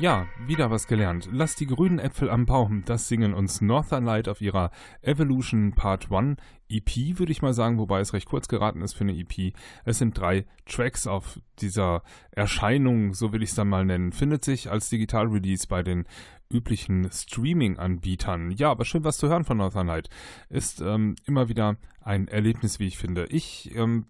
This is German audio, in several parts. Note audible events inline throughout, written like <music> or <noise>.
Ja, wieder was gelernt. Lass die grünen Äpfel am Baum, das singen uns Northern Light auf ihrer Evolution Part 1 EP, würde ich mal sagen, wobei es recht kurz geraten ist für eine EP. Es sind drei Tracks auf dieser Erscheinung, so will ich es dann mal nennen, findet sich als Digital-Release bei den üblichen Streaming-Anbietern. Ja, aber schön was zu hören von Northern Light. Ist ähm, immer wieder ein Erlebnis, wie ich finde. Ich ähm,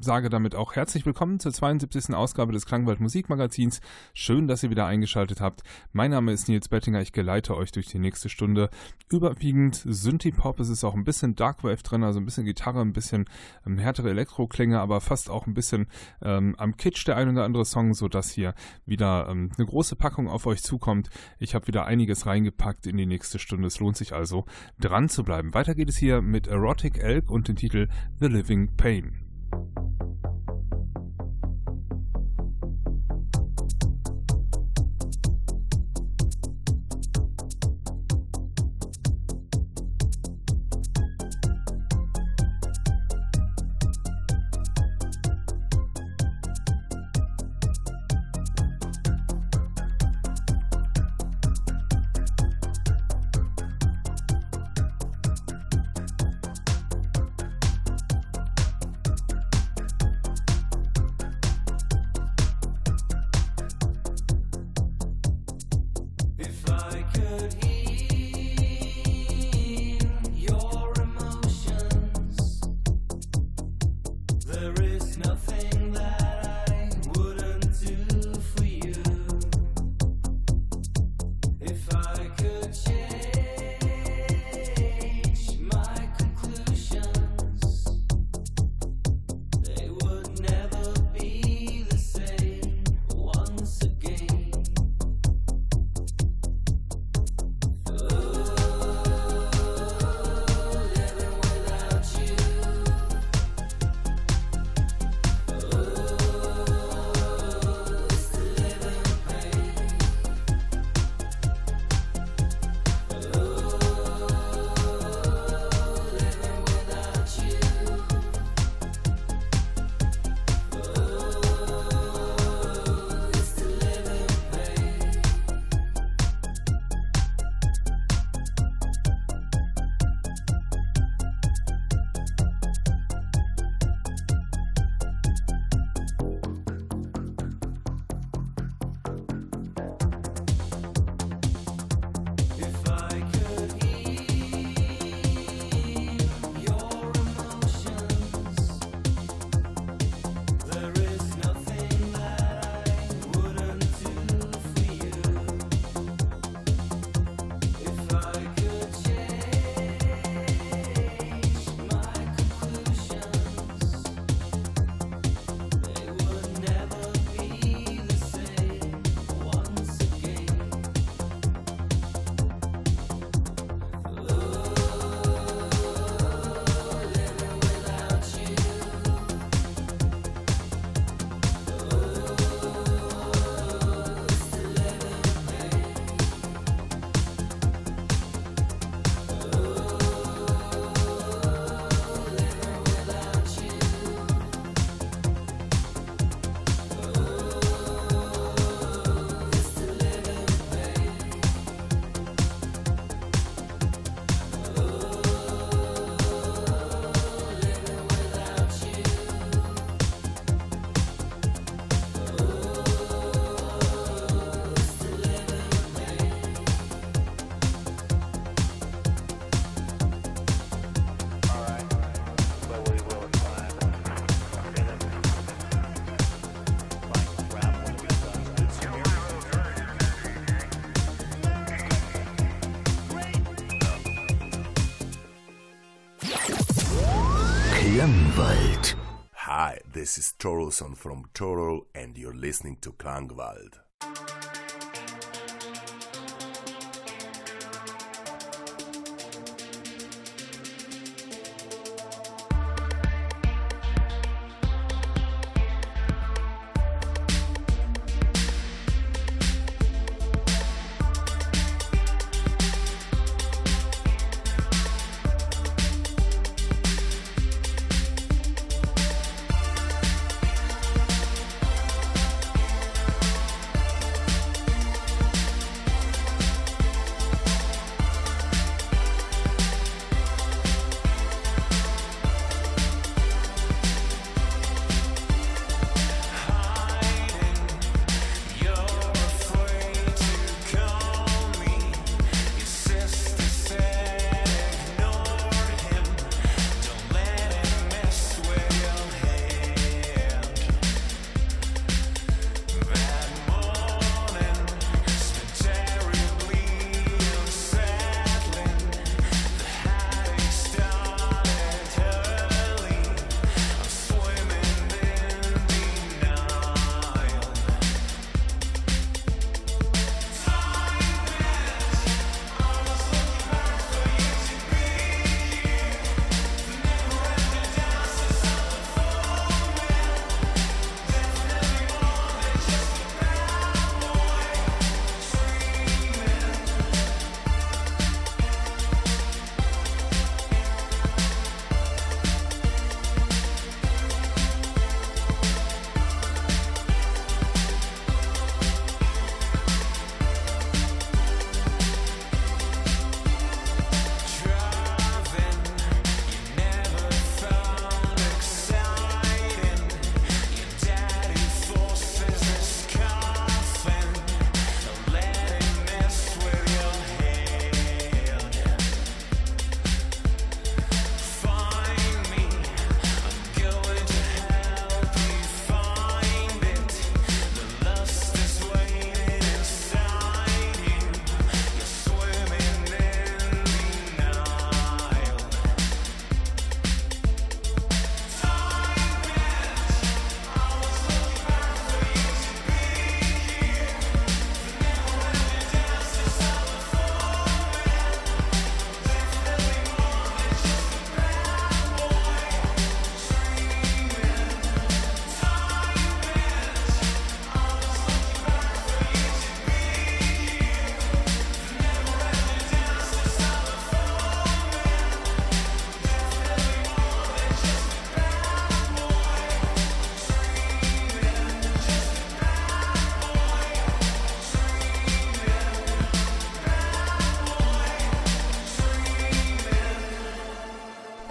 sage damit auch herzlich willkommen zur 72. Ausgabe des Klangwald Musikmagazins. Schön, dass ihr wieder eingeschaltet habt. Mein Name ist Nils Bettinger. Ich geleite euch durch die nächste Stunde. Überwiegend Synthie-Pop. Es ist auch ein bisschen Darkwave drin, also ein bisschen Gitarre, ein bisschen ähm, härtere Elektroklänge, aber fast auch ein bisschen ähm, am Kitsch der ein oder andere Song, sodass hier wieder ähm, eine große Packung auf euch zukommt. Ich habe wieder einiges reingepackt in die nächste Stunde. Es lohnt sich also, dran zu bleiben. Weiter geht es hier mit Erotic Elk und dem Titel The Living Pain. could he? Torolson from Torol, and you're listening to Klangwald.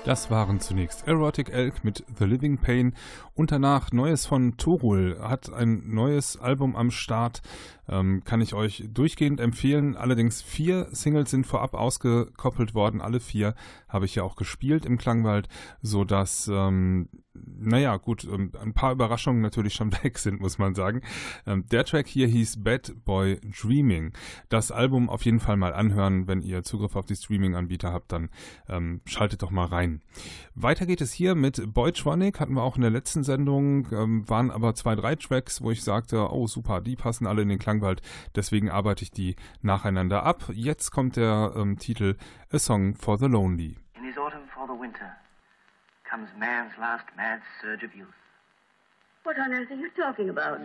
Das waren zunächst Erotic Elk mit The Living Pain und danach Neues von Torul. Hat ein neues Album am Start. Ähm, kann ich euch durchgehend empfehlen. Allerdings vier Singles sind vorab ausgekoppelt worden. Alle vier habe ich ja auch gespielt im Klangwald, sodass, ähm, naja, gut, ähm, ein paar Überraschungen natürlich schon <laughs> weg sind, muss man sagen. Ähm, der Track hier hieß Bad Boy Dreaming. Das Album auf jeden Fall mal anhören. Wenn ihr Zugriff auf die Streaming-Anbieter habt, dann ähm, schaltet doch mal rein. Weiter geht es hier mit Boytronic, hatten wir auch in der letzten Sendung, ähm, waren aber zwei, drei Tracks, wo ich sagte, oh super, die passen alle in den Klang Langwald. Deswegen arbeite ich die nacheinander ab. Jetzt kommt der ähm, Titel A Song for the Lonely. In his autumn for the winter comes man's last mad surge of youth. What on earth are you talking about?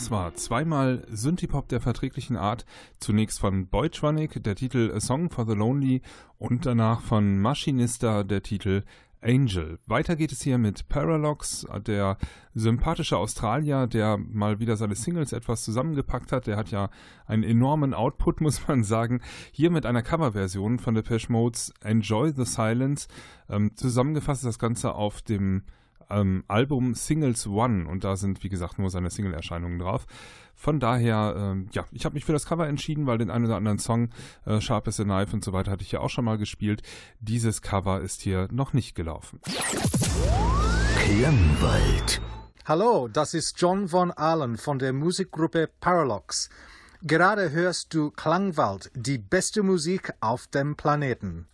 Das war zweimal Synthipop der verträglichen Art. Zunächst von Boytronic, der Titel A Song for the Lonely und danach von Maschinista der Titel Angel. Weiter geht es hier mit Paralox, der sympathische Australier, der mal wieder seine Singles etwas zusammengepackt hat. Der hat ja einen enormen Output, <laughs> muss man sagen. Hier mit einer Coverversion von Depeche Modes Enjoy the Silence. Ähm, zusammengefasst ist das Ganze auf dem ähm, Album Singles One und da sind, wie gesagt, nur seine Single-Erscheinungen drauf. Von daher, ähm, ja, ich habe mich für das Cover entschieden, weil den einen oder anderen Song, äh, Sharp as a Knife und so weiter, hatte ich ja auch schon mal gespielt. Dieses Cover ist hier noch nicht gelaufen. Klangwald. Hallo, das ist John von Allen von der Musikgruppe Paralox. Gerade hörst du Klangwald, die beste Musik auf dem Planeten.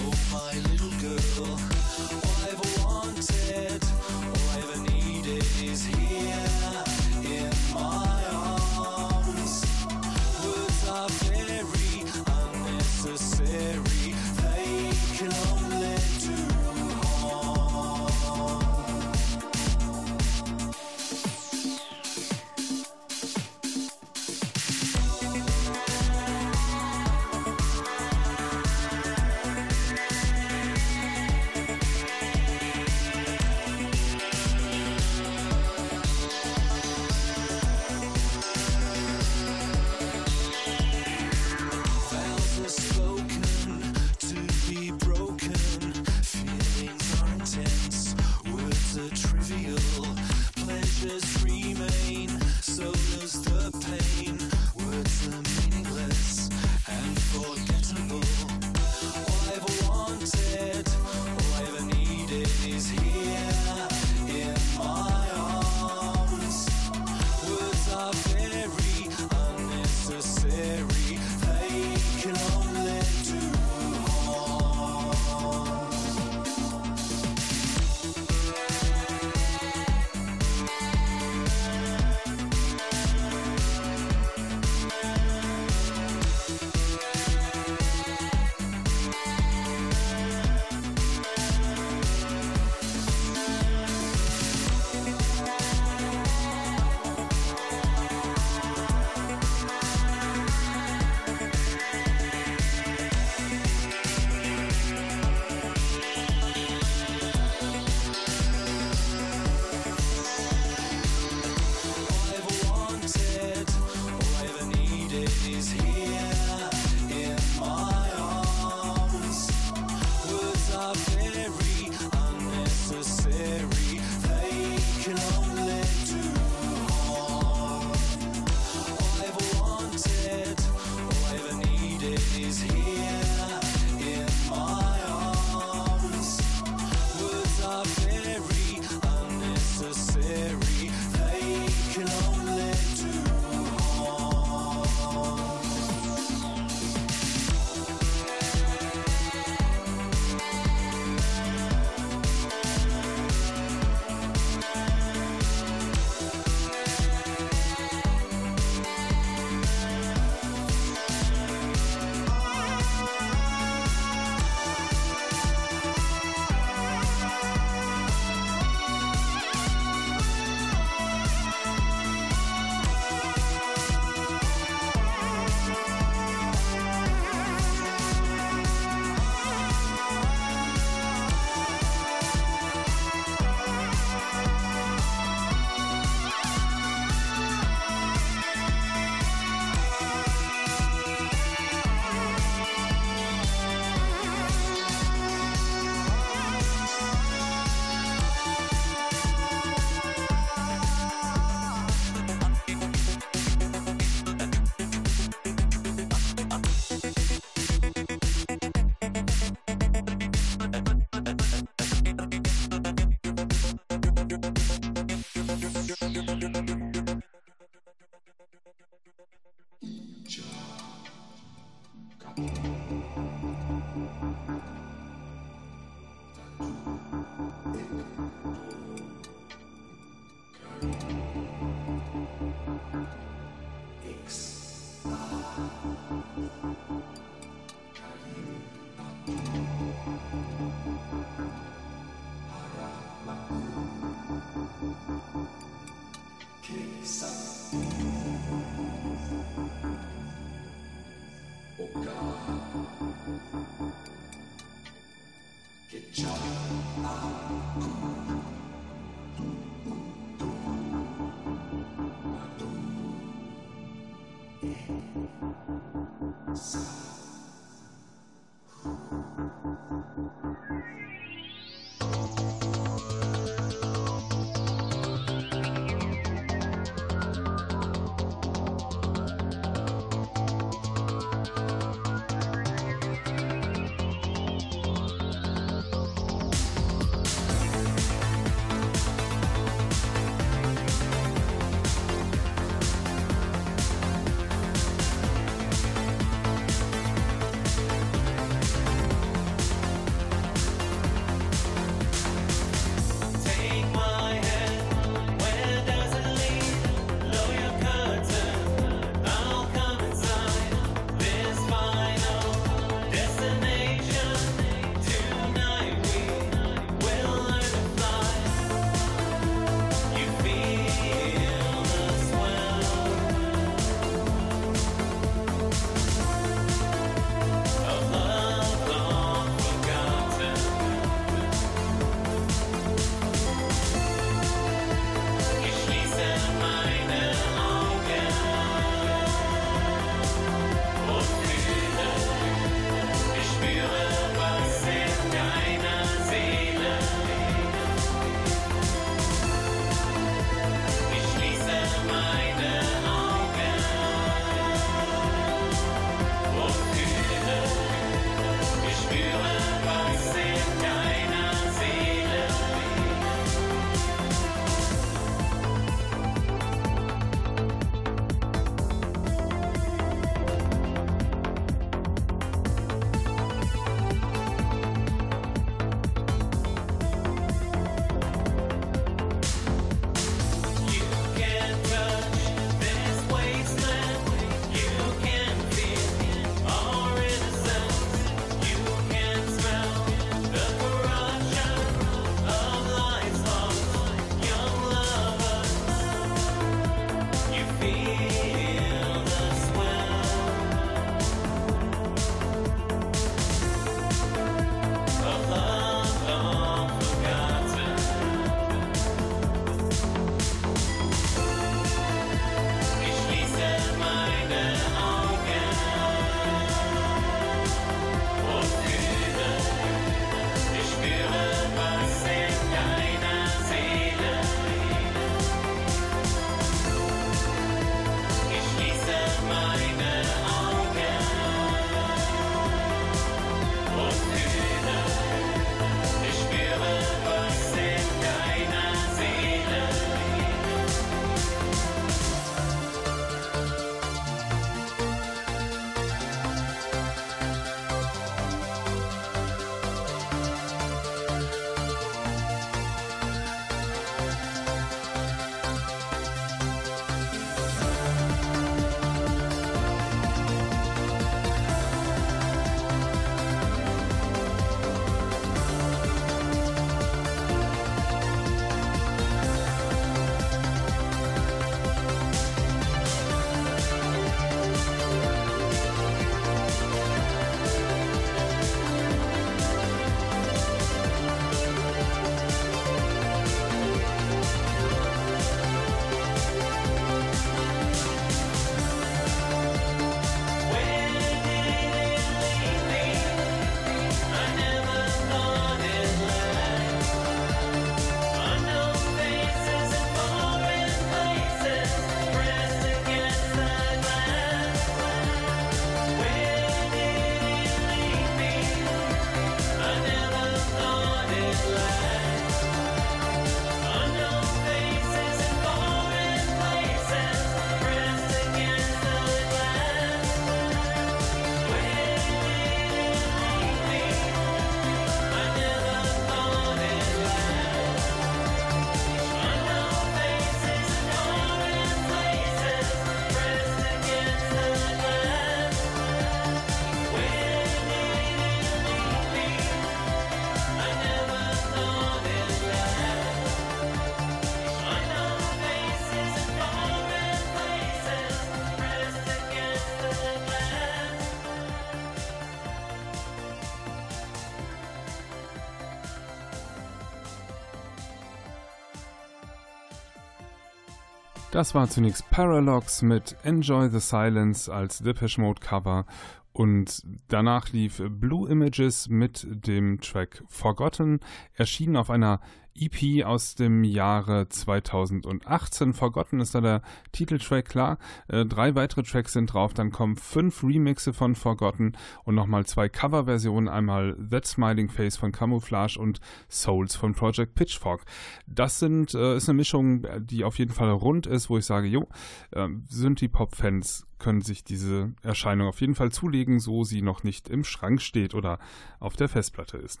Das war zunächst Paralox mit Enjoy the Silence als Depeche Mode Cover und danach lief Blue Images mit dem Track Forgotten, erschienen auf einer EP aus dem Jahre 2018. Forgotten ist da der Titeltrack, klar. Äh, drei weitere Tracks sind drauf. Dann kommen fünf Remixe von Forgotten und nochmal zwei Coverversionen. Einmal That Smiling Face von Camouflage und Souls von Project Pitchfork. Das sind, äh, ist eine Mischung, die auf jeden Fall rund ist, wo ich sage, jo, äh, sind die Pop-Fans können sich diese Erscheinung auf jeden Fall zulegen, so sie noch nicht im Schrank steht oder auf der Festplatte ist.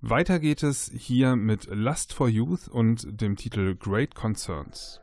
Weiter geht es hier mit Lust for Youth und dem Titel Great Concerns.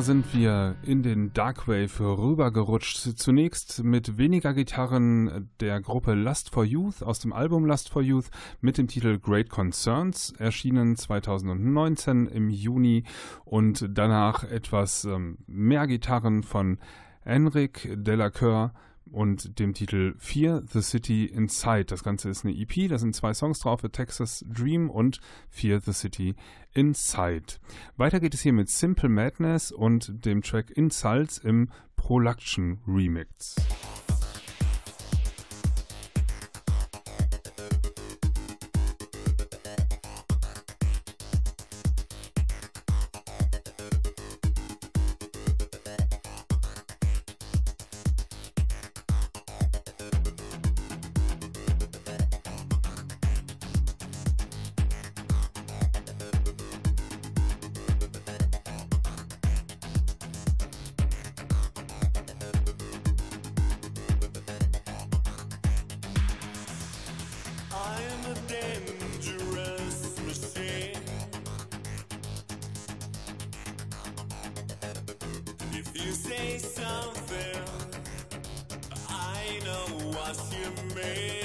Sind wir in den Darkwave rübergerutscht. Zunächst mit weniger Gitarren der Gruppe Lust for Youth aus dem Album Lust for Youth mit dem Titel Great Concerns, erschienen 2019 im Juni und danach etwas ähm, mehr Gitarren von Enric Delacour und dem Titel Fear the City Inside. Das Ganze ist eine EP, da sind zwei Songs drauf, A Texas Dream und Fear the City Inside. Weiter geht es hier mit Simple Madness und dem Track Insults im Production Remix. dangerous machine. If you say something, I know what you mean.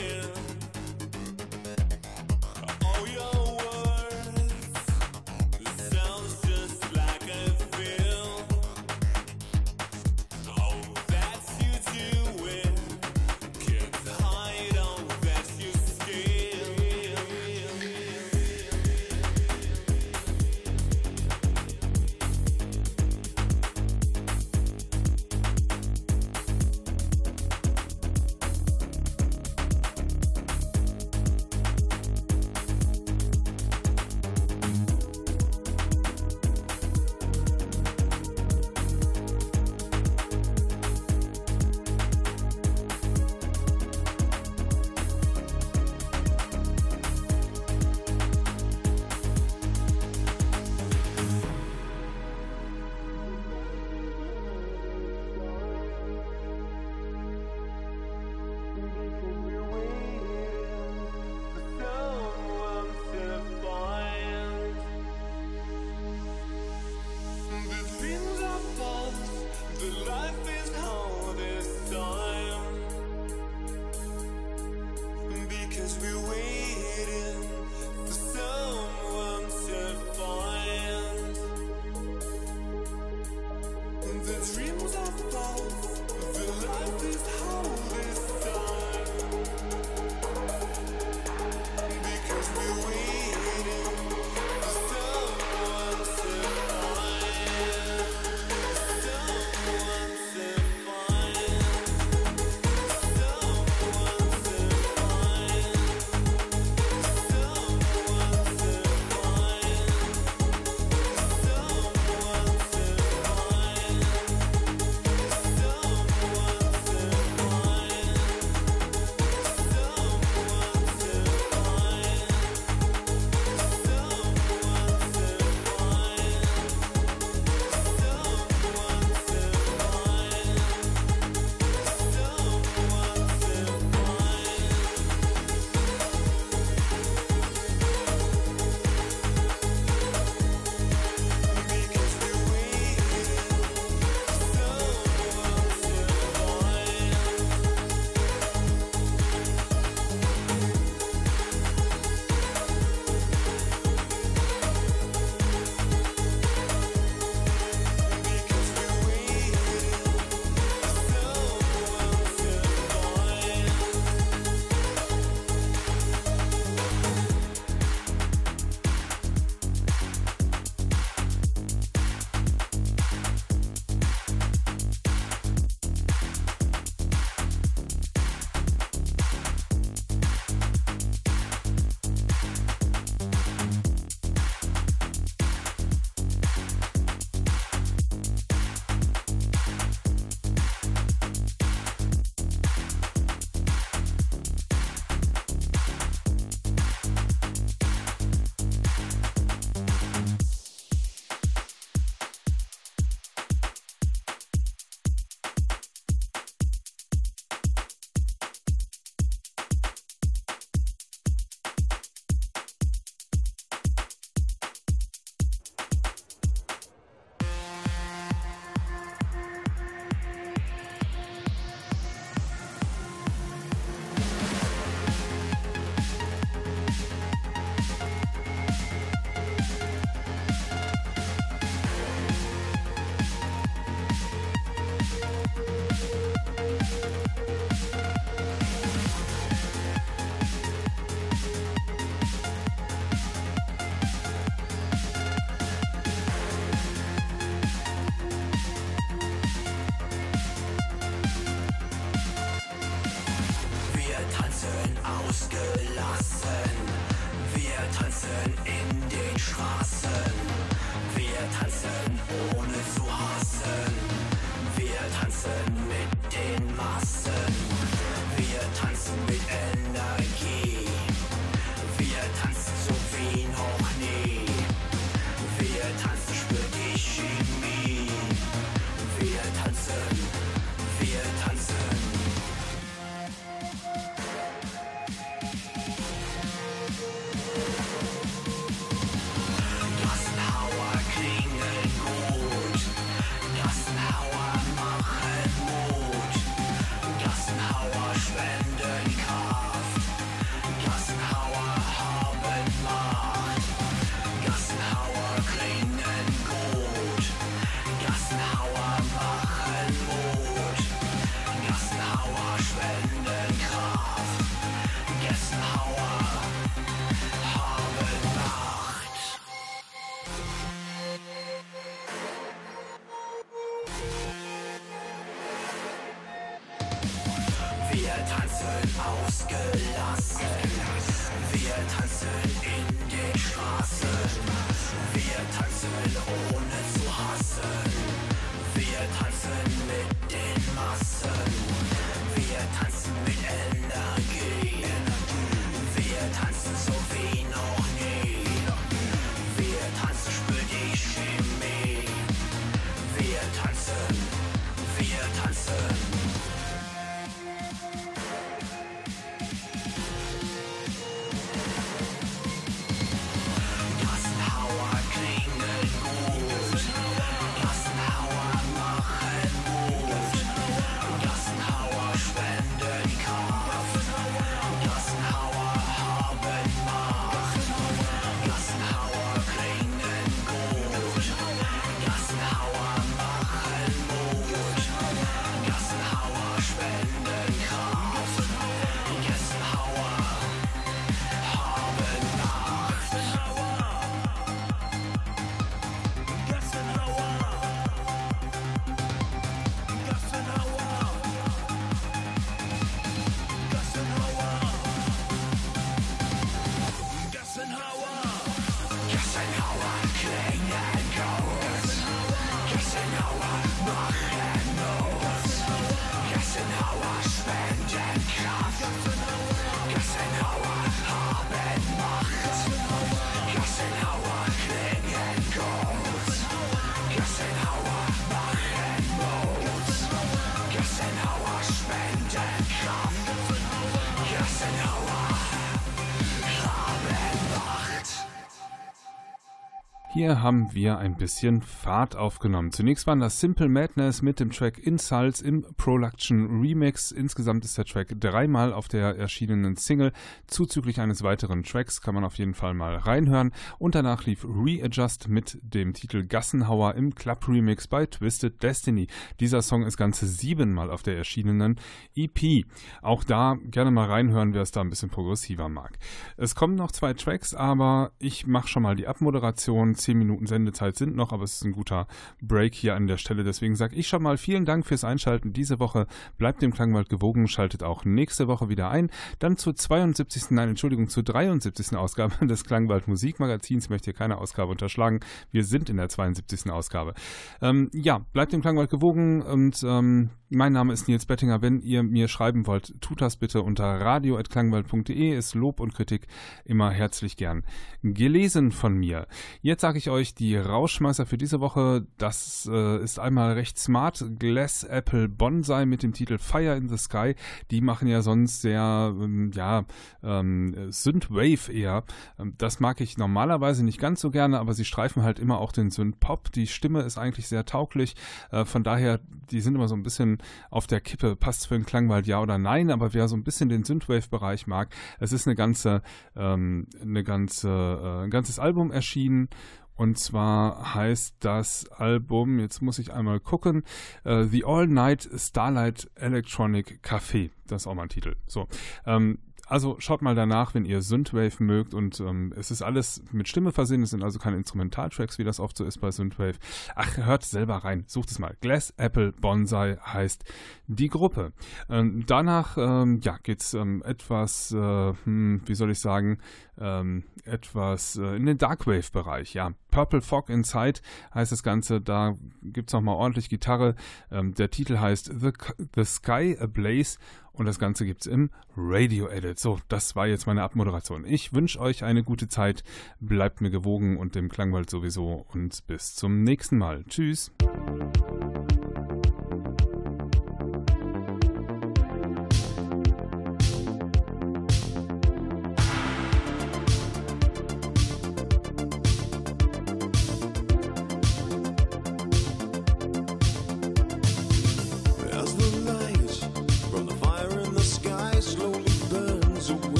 Hier haben wir ein bisschen Fahrt aufgenommen. Zunächst waren das Simple Madness mit dem Track Insults im Production Remix. Insgesamt ist der Track dreimal auf der erschienenen Single. Zuzüglich eines weiteren Tracks kann man auf jeden Fall mal reinhören. Und danach lief Readjust mit dem Titel Gassenhauer im Club Remix bei Twisted Destiny. Dieser Song ist ganze siebenmal auf der erschienenen EP. Auch da gerne mal reinhören, wer es da ein bisschen progressiver mag. Es kommen noch zwei Tracks, aber ich mache schon mal die Abmoderation zehn Minuten Sendezeit sind noch, aber es ist ein guter Break hier an der Stelle. Deswegen sage ich schon mal vielen Dank fürs Einschalten diese Woche. Bleibt dem Klangwald gewogen, schaltet auch nächste Woche wieder ein. Dann zur 72. Nein, Entschuldigung, zur 73. Ausgabe <laughs> des Klangwald Musikmagazins. Möchte hier keine Ausgabe unterschlagen. Wir sind in der 72. Ausgabe. Ähm, ja, bleibt dem Klangwald gewogen und ähm, mein Name ist Nils Bettinger. Wenn ihr mir schreiben wollt, tut das bitte unter radio.klangwald.de. Ist Lob und Kritik immer herzlich gern gelesen von mir. Jetzt sage ich euch die Rauschmeißer für diese Woche. Das äh, ist einmal recht smart. Glass Apple Bonsai mit dem Titel Fire in the Sky. Die machen ja sonst sehr, ähm, ja, ähm, Synthwave eher. Ähm, das mag ich normalerweise nicht ganz so gerne, aber sie streifen halt immer auch den Synth-Pop. Die Stimme ist eigentlich sehr tauglich. Äh, von daher, die sind immer so ein bisschen auf der Kippe. Passt für den Klangwald ja oder nein, aber wer so ein bisschen den Synthwave-Bereich mag, es ist eine ganze, ähm, eine ganze, äh, ein ganzes Album erschienen und zwar heißt das Album, jetzt muss ich einmal gucken, uh, The All Night Starlight Electronic Café. Das ist auch mal ein Titel. So. Ähm, also schaut mal danach, wenn ihr Synthwave mögt und ähm, es ist alles mit Stimme versehen, es sind also keine Instrumentaltracks, wie das oft so ist bei Synthwave. Ach, hört selber rein, sucht es mal. Glass Apple Bonsai heißt die Gruppe. Ähm, danach, ähm, ja, geht's ähm, etwas, äh, hm, wie soll ich sagen, ähm, etwas äh, in den Darkwave-Bereich, ja. Purple Fog Inside heißt das Ganze, da gibt es nochmal ordentlich Gitarre. Ähm, der Titel heißt The, The Sky Ablaze und das Ganze gibt es im Radio Edit. So, das war jetzt meine Abmoderation. Ich wünsche euch eine gute Zeit, bleibt mir gewogen und dem Klangwald sowieso und bis zum nächsten Mal. Tschüss.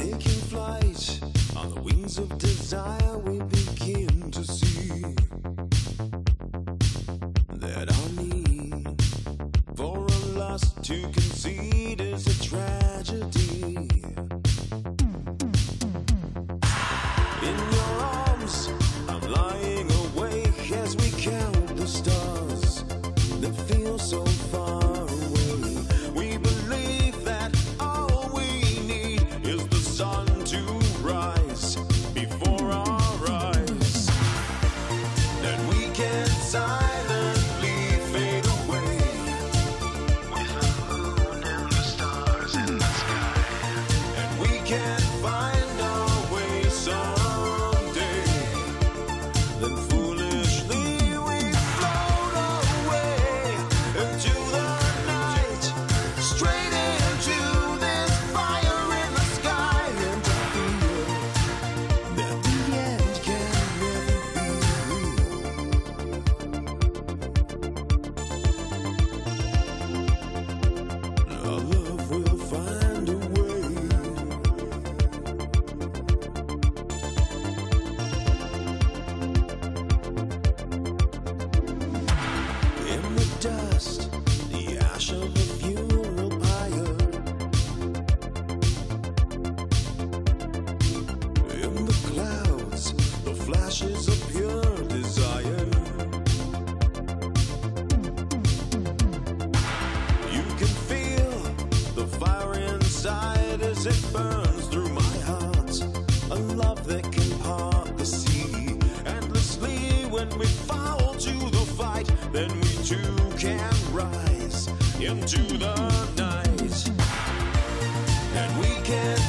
music. when we fall to the fight, then we too can rise into the night. And we can